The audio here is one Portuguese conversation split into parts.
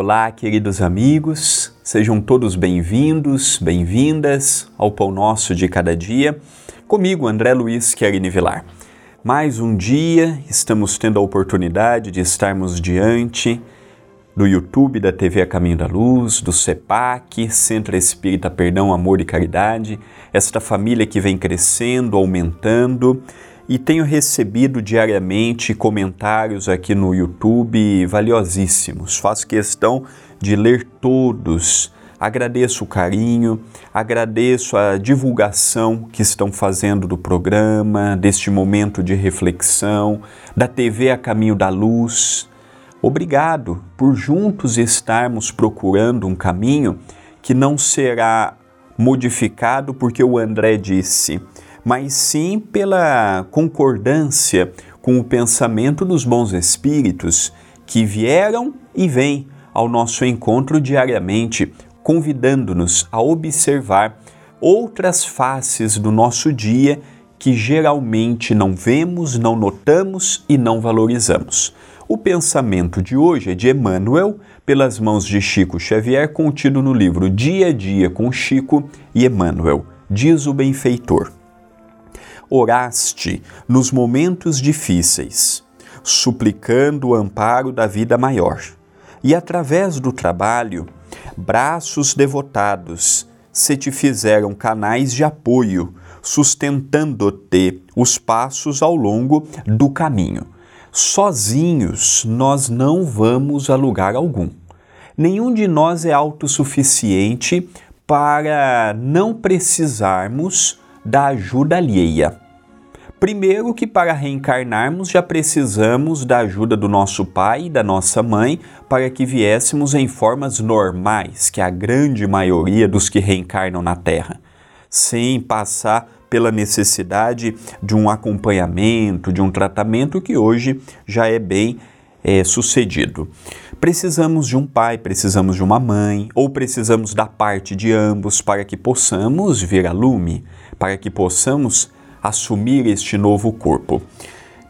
Olá, queridos amigos, sejam todos bem-vindos, bem-vindas ao Pão Nosso de Cada Dia. Comigo, André Luiz Querini Vilar. Mais um dia, estamos tendo a oportunidade de estarmos diante do YouTube da TV A Caminho da Luz, do CEPAC, Centro Espírita Perdão, Amor e Caridade, esta família que vem crescendo, aumentando e tenho recebido diariamente comentários aqui no YouTube valiosíssimos. Faço questão de ler todos. Agradeço o carinho, agradeço a divulgação que estão fazendo do programa, deste momento de reflexão, da TV a caminho da luz. Obrigado por juntos estarmos procurando um caminho que não será modificado porque o André disse mas sim pela concordância com o pensamento dos bons espíritos que vieram e vêm ao nosso encontro diariamente, convidando-nos a observar outras faces do nosso dia que geralmente não vemos, não notamos e não valorizamos. O pensamento de hoje é de Emmanuel, pelas mãos de Chico Xavier, contido no livro Dia a Dia com Chico e Emmanuel. Diz o benfeitor oraste nos momentos difíceis, suplicando o amparo da vida maior. E através do trabalho, braços devotados se te fizeram canais de apoio, sustentando-te os passos ao longo do caminho. Sozinhos nós não vamos a lugar algum. Nenhum de nós é autossuficiente para não precisarmos da ajuda alheia. Primeiro, que para reencarnarmos já precisamos da ajuda do nosso pai e da nossa mãe para que viéssemos em formas normais, que é a grande maioria dos que reencarnam na Terra, sem passar pela necessidade de um acompanhamento, de um tratamento que hoje já é bem é, sucedido. Precisamos de um pai, precisamos de uma mãe, ou precisamos da parte de ambos para que possamos vir a lume, para que possamos assumir este novo corpo.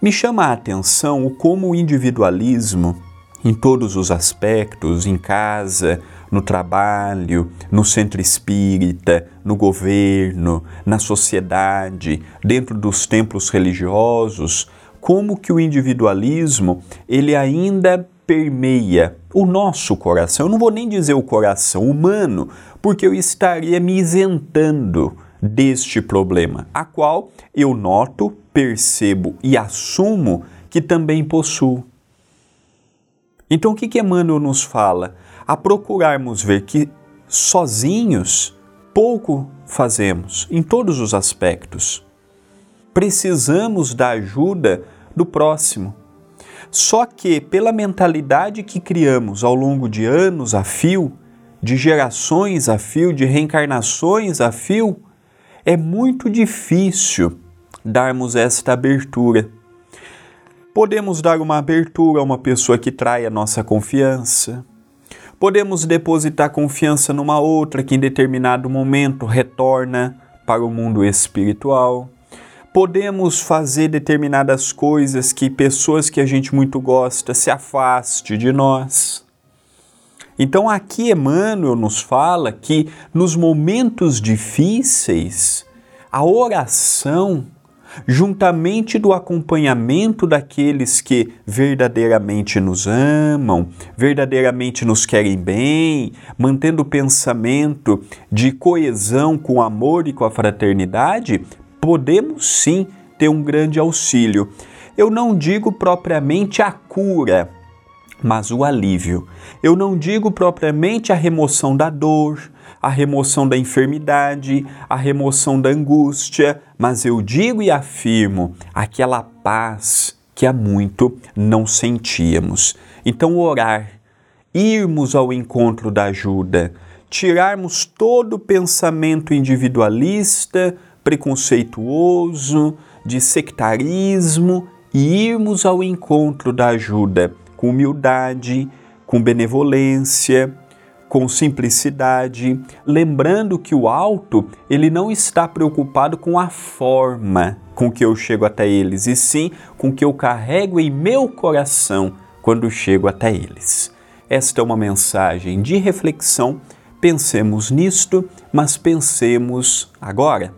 Me chama a atenção o como o individualismo, em todos os aspectos, em casa, no trabalho, no centro espírita, no governo, na sociedade, dentro dos templos religiosos, como que o individualismo ele ainda permeia o nosso coração. Eu não vou nem dizer o coração humano, porque eu estaria me isentando deste problema, a qual eu noto, percebo e assumo que também possuo. Então, o que, que Emmanuel nos fala? A procurarmos ver que sozinhos pouco fazemos em todos os aspectos. Precisamos da ajuda do próximo. Só que, pela mentalidade que criamos ao longo de anos a fio, de gerações a fio, de reencarnações a fio, é muito difícil darmos esta abertura. Podemos dar uma abertura a uma pessoa que trai a nossa confiança. Podemos depositar confiança numa outra que em determinado momento retorna para o mundo espiritual. Podemos fazer determinadas coisas que pessoas que a gente muito gosta se afaste de nós. Então aqui Emmanuel nos fala que nos momentos difíceis, a oração, juntamente do acompanhamento daqueles que verdadeiramente nos amam, verdadeiramente nos querem bem, mantendo o pensamento de coesão com o amor e com a fraternidade, podemos sim ter um grande auxílio. Eu não digo propriamente a cura, mas o alívio. Eu não digo propriamente a remoção da dor, a remoção da enfermidade, a remoção da angústia, mas eu digo e afirmo aquela paz que há muito não sentíamos. Então, orar, irmos ao encontro da ajuda, tirarmos todo o pensamento individualista, preconceituoso, de sectarismo e irmos ao encontro da ajuda com humildade, com benevolência, com simplicidade, lembrando que o alto, ele não está preocupado com a forma com que eu chego até eles, e sim com que eu carrego em meu coração quando chego até eles. Esta é uma mensagem de reflexão. Pensemos nisto, mas pensemos agora.